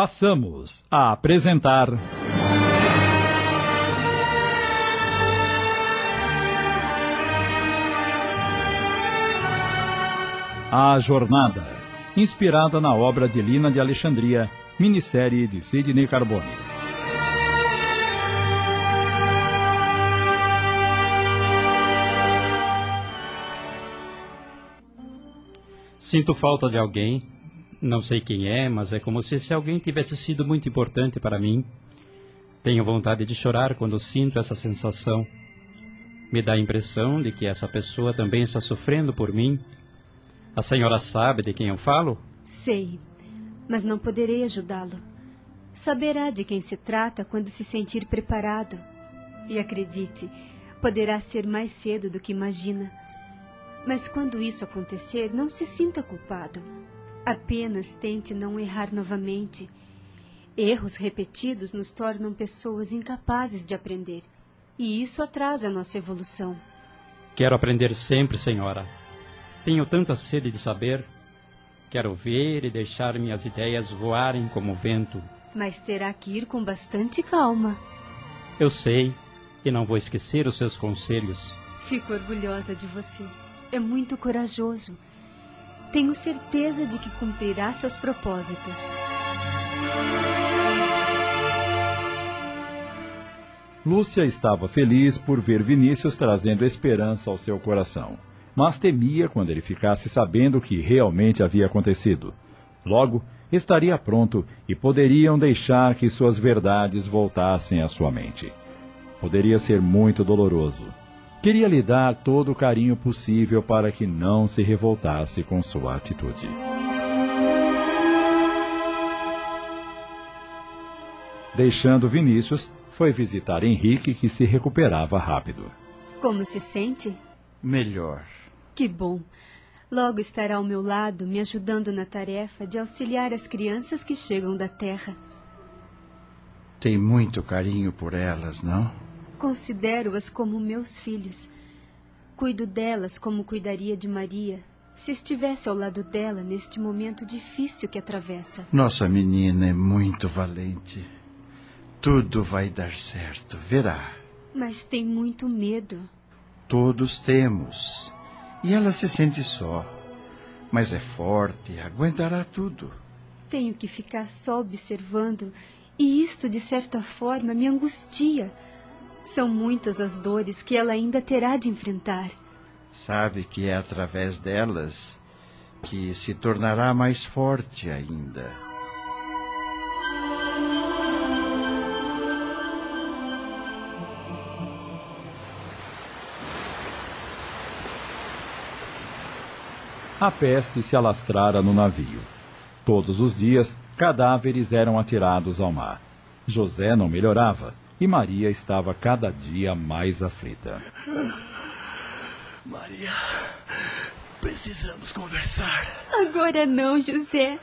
passamos a apresentar. A Jornada, inspirada na obra de Lina de Alexandria, minissérie de Sidney Carbone. Sinto falta de alguém. Não sei quem é, mas é como se esse alguém tivesse sido muito importante para mim. Tenho vontade de chorar quando sinto essa sensação. Me dá a impressão de que essa pessoa também está sofrendo por mim. A senhora sabe de quem eu falo? Sei, mas não poderei ajudá-lo. Saberá de quem se trata quando se sentir preparado. E acredite, poderá ser mais cedo do que imagina. Mas quando isso acontecer, não se sinta culpado. Apenas tente não errar novamente. Erros repetidos nos tornam pessoas incapazes de aprender. E isso atrasa a nossa evolução. Quero aprender sempre, senhora. Tenho tanta sede de saber. Quero ver e deixar minhas ideias voarem como vento. Mas terá que ir com bastante calma. Eu sei, e não vou esquecer os seus conselhos. Fico orgulhosa de você é muito corajoso. Tenho certeza de que cumprirá seus propósitos. Lúcia estava feliz por ver Vinícius trazendo esperança ao seu coração, mas temia quando ele ficasse sabendo o que realmente havia acontecido. Logo, estaria pronto e poderiam deixar que suas verdades voltassem à sua mente. Poderia ser muito doloroso. Queria lhe dar todo o carinho possível para que não se revoltasse com sua atitude. Deixando Vinícius, foi visitar Henrique, que se recuperava rápido. Como se sente? Melhor. Que bom. Logo estará ao meu lado, me ajudando na tarefa de auxiliar as crianças que chegam da terra. Tem muito carinho por elas, não? Considero-as como meus filhos. Cuido delas como cuidaria de Maria, se estivesse ao lado dela neste momento difícil que atravessa. Nossa menina é muito valente. Tudo vai dar certo, verá. Mas tem muito medo. Todos temos. E ela se sente só. Mas é forte, aguentará tudo. Tenho que ficar só observando, e isto, de certa forma, me angustia são muitas as dores que ela ainda terá de enfrentar. Sabe que é através delas que se tornará mais forte ainda. A peste se alastrara no navio. Todos os dias, cadáveres eram atirados ao mar. José não melhorava e Maria estava cada dia mais aflita. Maria, precisamos conversar. Agora não, José.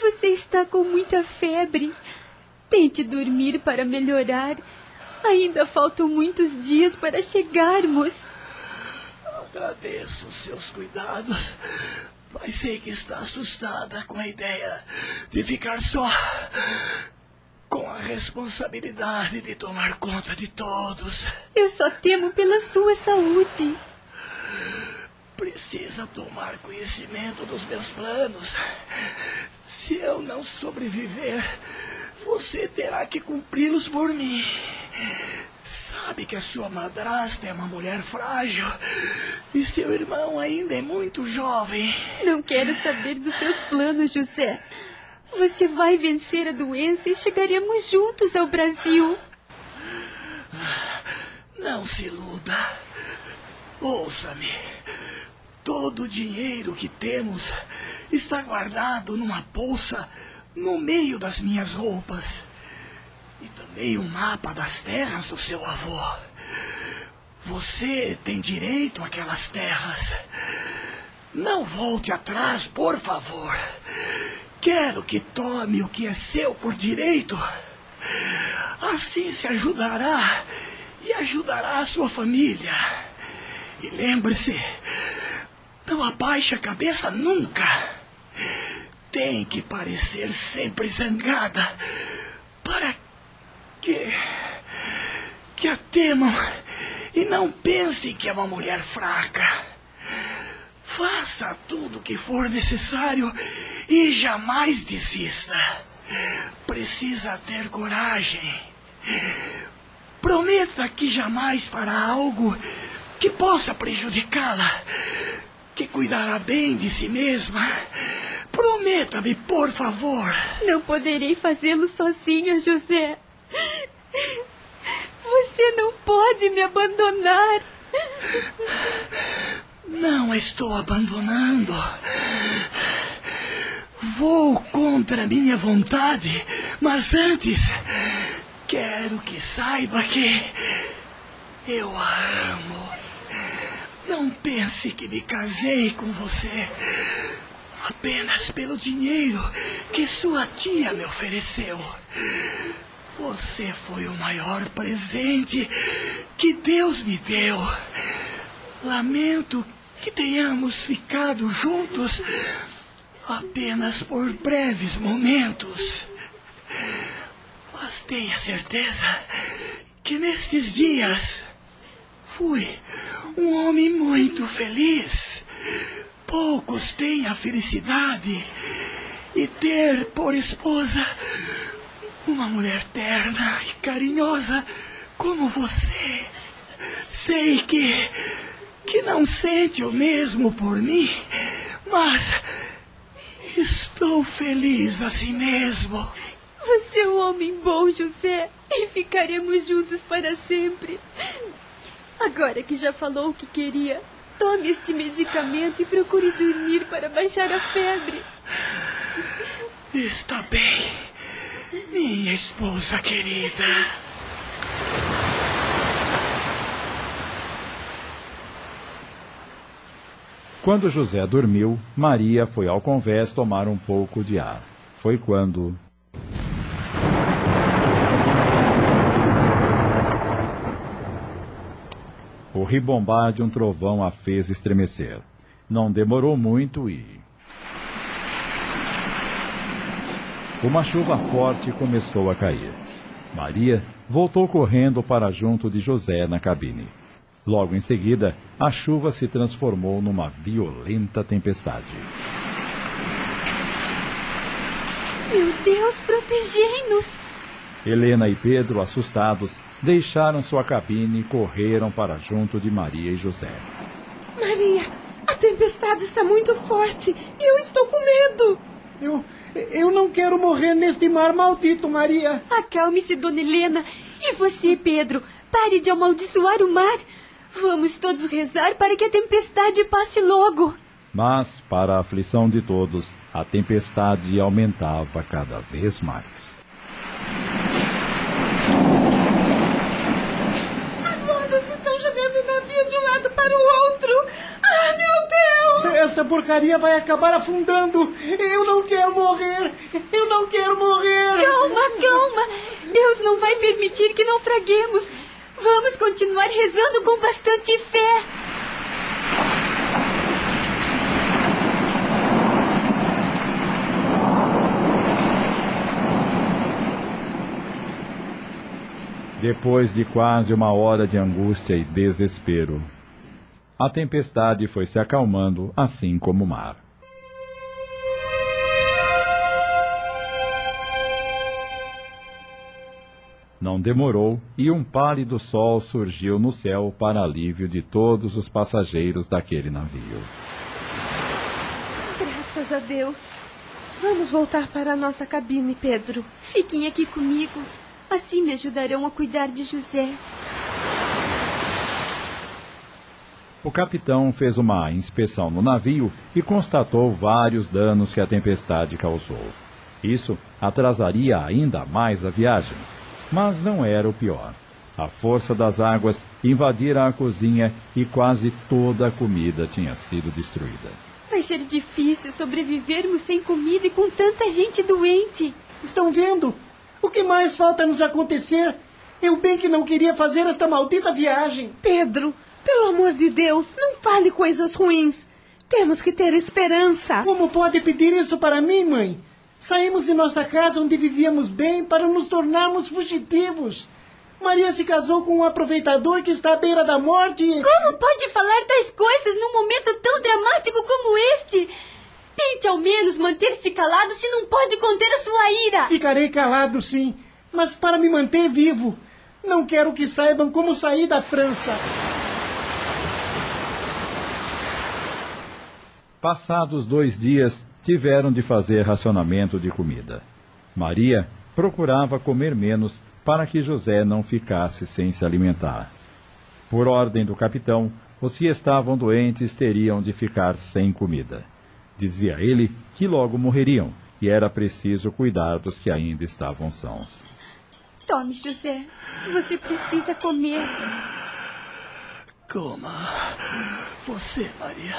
Você está com muita febre. Tente dormir para melhorar. Ainda faltam muitos dias para chegarmos. Agradeço os seus cuidados, mas sei que está assustada com a ideia de ficar só com a responsabilidade de tomar conta de todos. Eu só temo pela sua saúde. Precisa tomar conhecimento dos meus planos. Se eu não sobreviver, você terá que cumpri-los por mim. Sabe que a sua madrasta é uma mulher frágil e seu irmão ainda é muito jovem. Não quero saber dos seus planos, José. Você vai vencer a doença e chegaremos juntos ao Brasil. Não se iluda. Ouça-me. Todo o dinheiro que temos está guardado numa bolsa no meio das minhas roupas. E também um mapa das terras do seu avô. Você tem direito àquelas terras. Não volte atrás, por favor. Quero que tome o que é seu por direito. Assim se ajudará e ajudará a sua família. E lembre-se, não abaixe a cabeça nunca. tem que parecer sempre zangada para que que a temam e não pense que é uma mulher fraca. Faça tudo o que for necessário e jamais desista. Precisa ter coragem. Prometa que jamais fará algo que possa prejudicá-la, que cuidará bem de si mesma. Prometa-me, por favor. Não poderei fazê-lo sozinha, José. Você não pode me abandonar. Não estou abandonando. Vou contra minha vontade, mas antes quero que saiba que eu a amo. Não pense que me casei com você apenas pelo dinheiro que sua tia me ofereceu. Você foi o maior presente que Deus me deu. Lamento que tenhamos ficado juntos apenas por breves momentos. Mas tenha certeza que nestes dias fui um homem muito feliz. Poucos têm a felicidade e ter por esposa uma mulher terna e carinhosa como você. Sei que. Que não sente o mesmo por mim, mas. estou feliz assim mesmo. Você é um homem bom, José, e ficaremos juntos para sempre. Agora que já falou o que queria, tome este medicamento e procure dormir para baixar a febre. Está bem. Minha esposa querida. Quando José dormiu, Maria foi ao convés tomar um pouco de ar. Foi quando. O ribombar de um trovão a fez estremecer. Não demorou muito e. Uma chuva forte começou a cair. Maria voltou correndo para junto de José na cabine. Logo em seguida, a chuva se transformou numa violenta tempestade. Meu Deus, protegei-nos! Helena e Pedro, assustados, deixaram sua cabine e correram para junto de Maria e José. Maria, a tempestade está muito forte e eu estou com medo. Eu, eu não quero morrer neste mar maldito, Maria. Acalme-se, dona Helena. E você, Pedro? Pare de amaldiçoar o mar. Vamos todos rezar para que a tempestade passe logo. Mas, para a aflição de todos, a tempestade aumentava cada vez mais. As ondas estão jogando o navio de um lado para o outro. Ah, meu Deus! Esta porcaria vai acabar afundando. Eu não quero morrer. Eu não quero morrer. Calma, calma. Deus não vai permitir que naufraguemos. Vamos continuar rezando com bastante fé. Depois de quase uma hora de angústia e desespero, a tempestade foi se acalmando, assim como o mar. Não demorou e um pálido sol surgiu no céu para alívio de todos os passageiros daquele navio. Graças a Deus. Vamos voltar para a nossa cabine, Pedro. Fiquem aqui comigo. Assim me ajudarão a cuidar de José. O capitão fez uma inspeção no navio e constatou vários danos que a tempestade causou. Isso atrasaria ainda mais a viagem. Mas não era o pior. A força das águas invadira a cozinha e quase toda a comida tinha sido destruída. Vai ser difícil sobrevivermos sem comida e com tanta gente doente. Estão vendo? O que mais falta nos acontecer? Eu bem que não queria fazer esta maldita viagem. Pedro, pelo amor de Deus, não fale coisas ruins. Temos que ter esperança. Como pode pedir isso para mim, mãe? Saímos de nossa casa onde vivíamos bem para nos tornarmos fugitivos. Maria se casou com um aproveitador que está à beira da morte. e- Como pode falar tais coisas num momento tão dramático como este? Tente ao menos manter-se calado se não pode conter a sua ira. Ficarei calado, sim, mas para me manter vivo. Não quero que saibam como saí da França. Passados dois dias, tiveram de fazer racionamento de comida. Maria procurava comer menos para que José não ficasse sem se alimentar. Por ordem do capitão, os que estavam doentes teriam de ficar sem comida. Dizia ele que logo morreriam e era preciso cuidar dos que ainda estavam sãos. Tome, José. Você precisa comer. Coma. Você, Maria.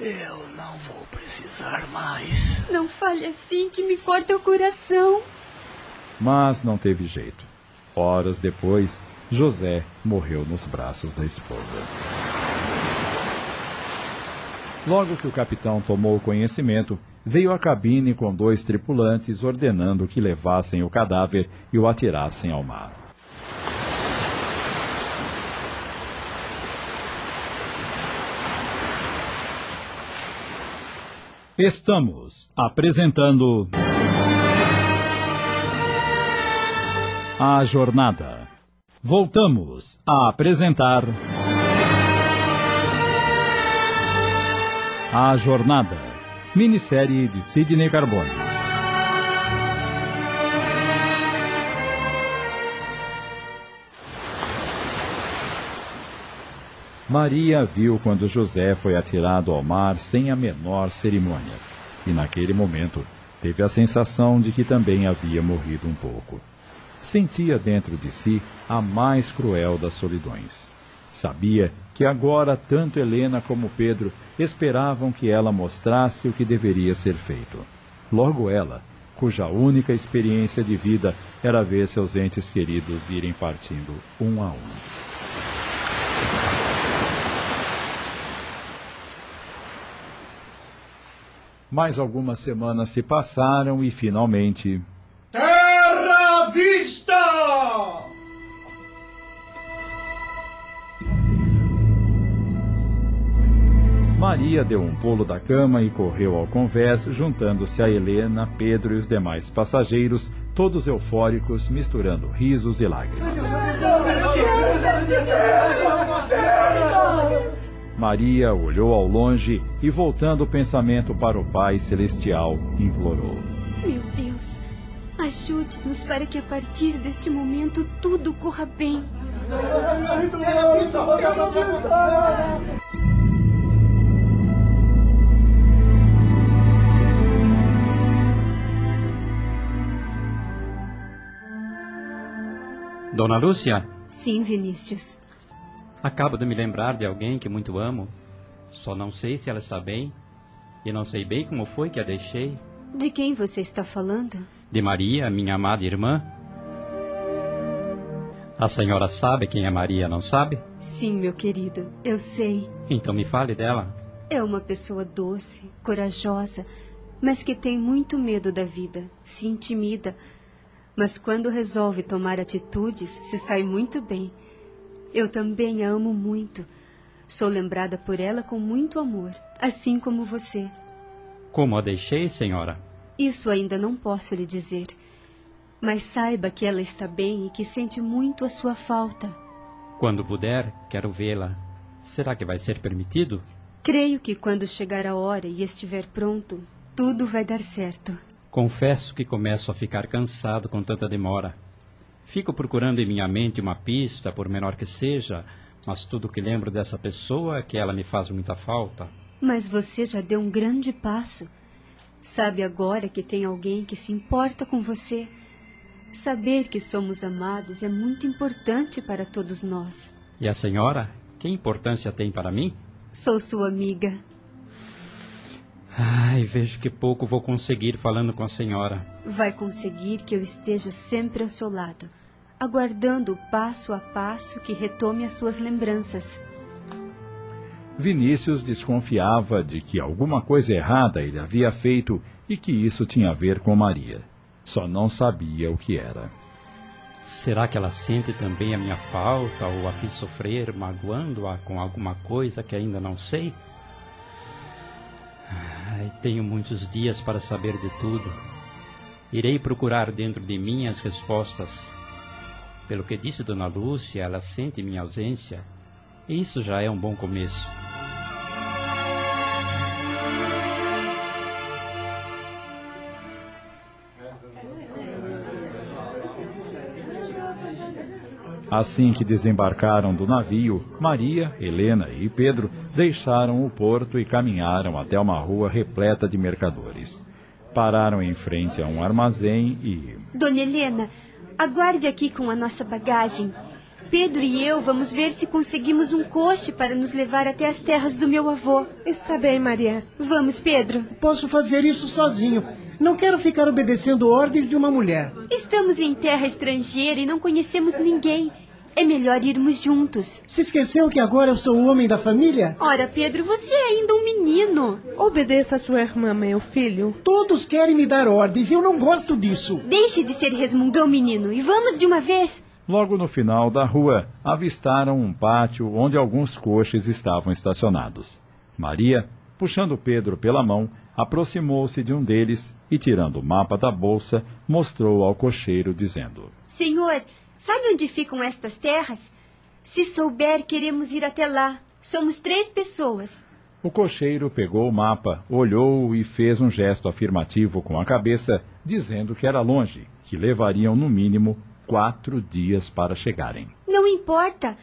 Eu não vou precisar mais. Não fale assim que me corta o coração. Mas não teve jeito. Horas depois, José morreu nos braços da esposa. Logo que o capitão tomou conhecimento, veio à cabine com dois tripulantes ordenando que levassem o cadáver e o atirassem ao mar. Estamos apresentando. A Jornada. Voltamos a apresentar. A Jornada. Minissérie de Sidney Carbone. Maria viu quando José foi atirado ao mar sem a menor cerimônia. E naquele momento teve a sensação de que também havia morrido um pouco sentia dentro de si a mais cruel das solidões. Sabia que agora tanto Helena como Pedro esperavam que ela mostrasse o que deveria ser feito. Logo ela, cuja única experiência de vida era ver seus entes queridos irem partindo um a um. Mais algumas semanas se passaram e finalmente Terra vista! Maria deu um pulo da cama e correu ao convés, juntando-se a Helena, Pedro e os demais passageiros, todos eufóricos, misturando risos e lágrimas. Maria olhou ao longe e, voltando o pensamento para o Pai Celestial, implorou. Meu Deus, ajude-nos para que a partir deste momento tudo corra bem. Dona Lúcia, Sim, Vinícius. Acabo de me lembrar de alguém que muito amo. Só não sei se ela está bem. E não sei bem como foi que a deixei. De quem você está falando? De Maria, minha amada irmã. A senhora sabe quem é Maria, não sabe? Sim, meu querido, eu sei. Então me fale dela. É uma pessoa doce, corajosa, mas que tem muito medo da vida, se intimida. Mas quando resolve tomar atitudes, se sai muito bem. Eu também a amo muito. Sou lembrada por ela com muito amor, assim como você. Como a deixei, senhora? Isso ainda não posso lhe dizer. Mas saiba que ela está bem e que sente muito a sua falta. Quando puder, quero vê-la. Será que vai ser permitido? Creio que quando chegar a hora e estiver pronto, tudo vai dar certo. Confesso que começo a ficar cansado com tanta demora. Fico procurando em minha mente uma pista, por menor que seja, mas tudo que lembro dessa pessoa é que ela me faz muita falta. Mas você já deu um grande passo. Sabe agora que tem alguém que se importa com você. Saber que somos amados é muito importante para todos nós. E a senhora? Que importância tem para mim? Sou sua amiga. Ai, vejo que pouco vou conseguir falando com a senhora. Vai conseguir que eu esteja sempre ao seu lado, aguardando o passo a passo que retome as suas lembranças. Vinícius desconfiava de que alguma coisa errada ele havia feito e que isso tinha a ver com Maria. Só não sabia o que era. Será que ela sente também a minha falta ou a fiz sofrer, magoando-a com alguma coisa que ainda não sei? Ai, tenho muitos dias para saber de tudo. Irei procurar dentro de mim as respostas. Pelo que disse Dona Lúcia, ela sente minha ausência. E isso já é um bom começo. Assim que desembarcaram do navio, Maria, Helena e Pedro deixaram o porto e caminharam até uma rua repleta de mercadores. Pararam em frente a um armazém e. Dona Helena, aguarde aqui com a nossa bagagem. Pedro e eu vamos ver se conseguimos um coche para nos levar até as terras do meu avô. Está bem, Maria. Vamos, Pedro. Posso fazer isso sozinho. Não quero ficar obedecendo ordens de uma mulher. Estamos em terra estrangeira e não conhecemos ninguém. É melhor irmos juntos. Se esqueceu que agora eu sou o homem da família? Ora, Pedro, você é ainda um menino. Obedeça a sua irmã, meu filho. Todos querem me dar ordens e eu não gosto disso. Deixe de ser resmungão, menino, e vamos de uma vez. Logo no final da rua, avistaram um pátio onde alguns coches estavam estacionados. Maria, puxando Pedro pela mão, aproximou-se de um deles e, tirando o mapa da bolsa, mostrou ao cocheiro, dizendo: Senhor, sabe onde ficam estas terras? Se souber, queremos ir até lá. Somos três pessoas. O cocheiro pegou o mapa, olhou e fez um gesto afirmativo com a cabeça, dizendo que era longe, que levariam no mínimo quatro dias para chegarem. Não importa.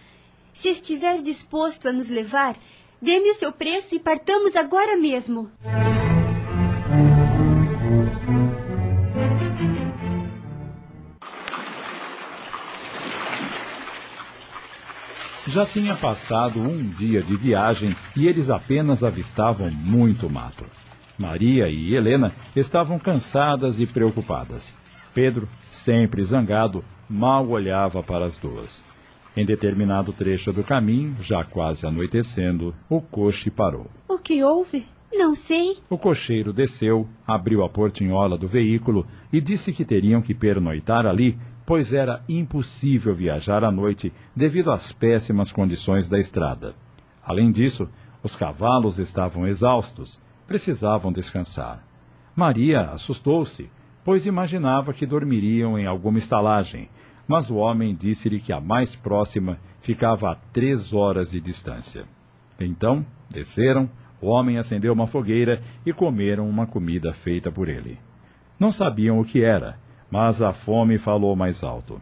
Se estiver disposto a nos levar, dê-me o seu preço e partamos agora mesmo. Já tinha passado um dia de viagem e eles apenas avistavam muito mato. Maria e Helena estavam cansadas e preocupadas. Pedro, sempre zangado, mal olhava para as duas. Em determinado trecho do caminho, já quase anoitecendo, o coche parou. O que houve? Não sei. O cocheiro desceu, abriu a portinhola do veículo e disse que teriam que pernoitar ali pois era impossível viajar à noite devido às péssimas condições da estrada. Além disso, os cavalos estavam exaustos, precisavam descansar. Maria assustou-se, pois imaginava que dormiriam em alguma estalagem, mas o homem disse-lhe que a mais próxima ficava a três horas de distância. Então, desceram, o homem acendeu uma fogueira e comeram uma comida feita por ele. Não sabiam o que era, mas a fome falou mais alto.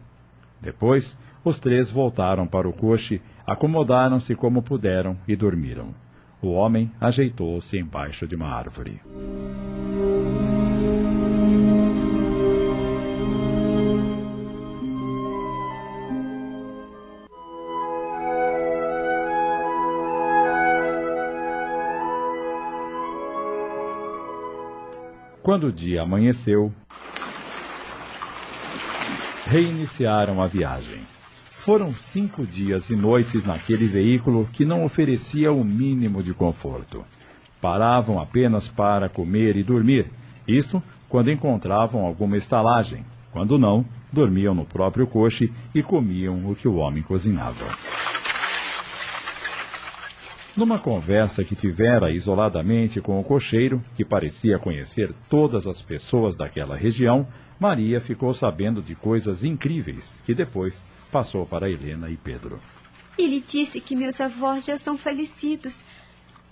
Depois, os três voltaram para o coche, acomodaram-se como puderam e dormiram. O homem ajeitou-se embaixo de uma árvore. Quando o dia amanheceu, reiniciaram a viagem. Foram cinco dias e noites naquele veículo que não oferecia o mínimo de conforto. Paravam apenas para comer e dormir, isto quando encontravam alguma estalagem. Quando não, dormiam no próprio coche e comiam o que o homem cozinhava. Numa conversa que tivera isoladamente com o cocheiro, que parecia conhecer todas as pessoas daquela região, Maria ficou sabendo de coisas incríveis que depois passou para Helena e Pedro. Ele disse que meus avós já são falecidos.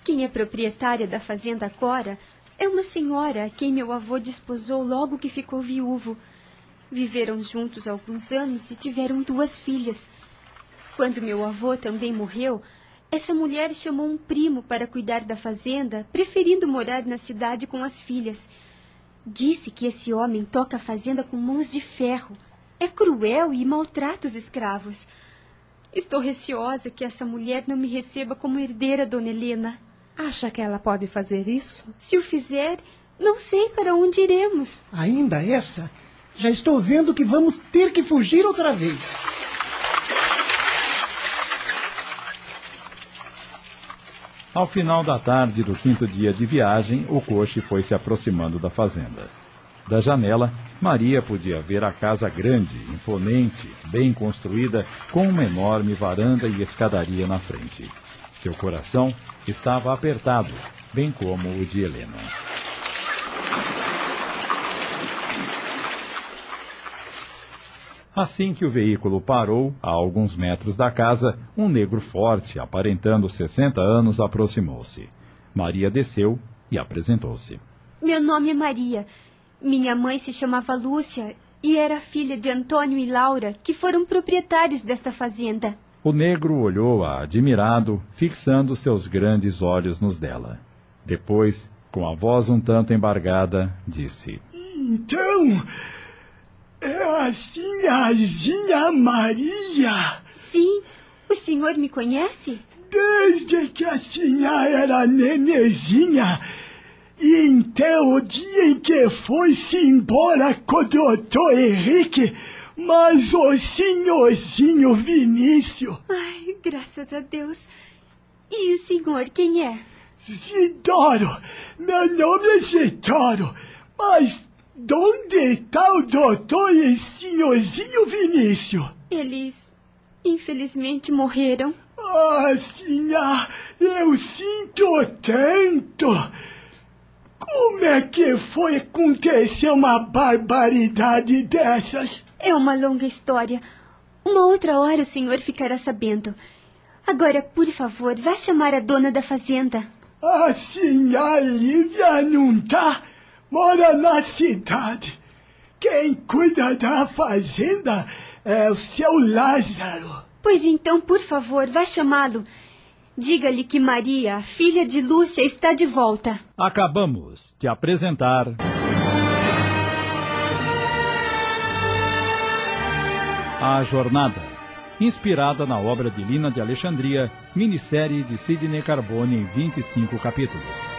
Quem é proprietária da fazenda agora é uma senhora a quem meu avô desposou logo que ficou viúvo. Viveram juntos alguns anos e tiveram duas filhas. Quando meu avô também morreu, essa mulher chamou um primo para cuidar da fazenda, preferindo morar na cidade com as filhas. Disse que esse homem toca a fazenda com mãos de ferro. É cruel e maltrata os escravos. Estou receosa que essa mulher não me receba como herdeira, dona Helena. Acha que ela pode fazer isso? Se o fizer, não sei para onde iremos. Ainda essa? Já estou vendo que vamos ter que fugir outra vez. Ao final da tarde do quinto dia de viagem, o coche foi se aproximando da fazenda. Da janela, Maria podia ver a casa grande, imponente, bem construída, com uma enorme varanda e escadaria na frente. Seu coração estava apertado, bem como o de Helena. Assim que o veículo parou, a alguns metros da casa, um negro forte, aparentando 60 anos, aproximou-se. Maria desceu e apresentou-se. Meu nome é Maria. Minha mãe se chamava Lúcia e era filha de Antônio e Laura, que foram proprietários desta fazenda. O negro olhou-a admirado, fixando seus grandes olhos nos dela. Depois, com a voz um tanto embargada, disse: Então, é a sinhazinha Maria. Sim, o senhor me conhece? Desde que a sinha era nenezinha e então o dia em que foi-se embora com o doutor Henrique, mas o senhorzinho Vinícius. Ai, graças a Deus. E o senhor quem é? Zidoro, meu nome é Zidoro, mas onde está o doutor e senhorzinho Vinícius? Eles, infelizmente, morreram. Ah, sinha, eu sinto tanto. Como é que foi acontecer uma barbaridade dessas? É uma longa história. Uma outra hora o senhor ficará sabendo. Agora, por favor, vá chamar a dona da fazenda. A senhora Lívia não tá? Mora na cidade. Quem cuida da fazenda é o seu Lázaro. Pois então, por favor, vá chamá-lo. Diga-lhe que Maria, filha de Lúcia, está de volta. Acabamos de apresentar. A Jornada, inspirada na obra de Lina de Alexandria, minissérie de Sidney Carbone em 25 capítulos.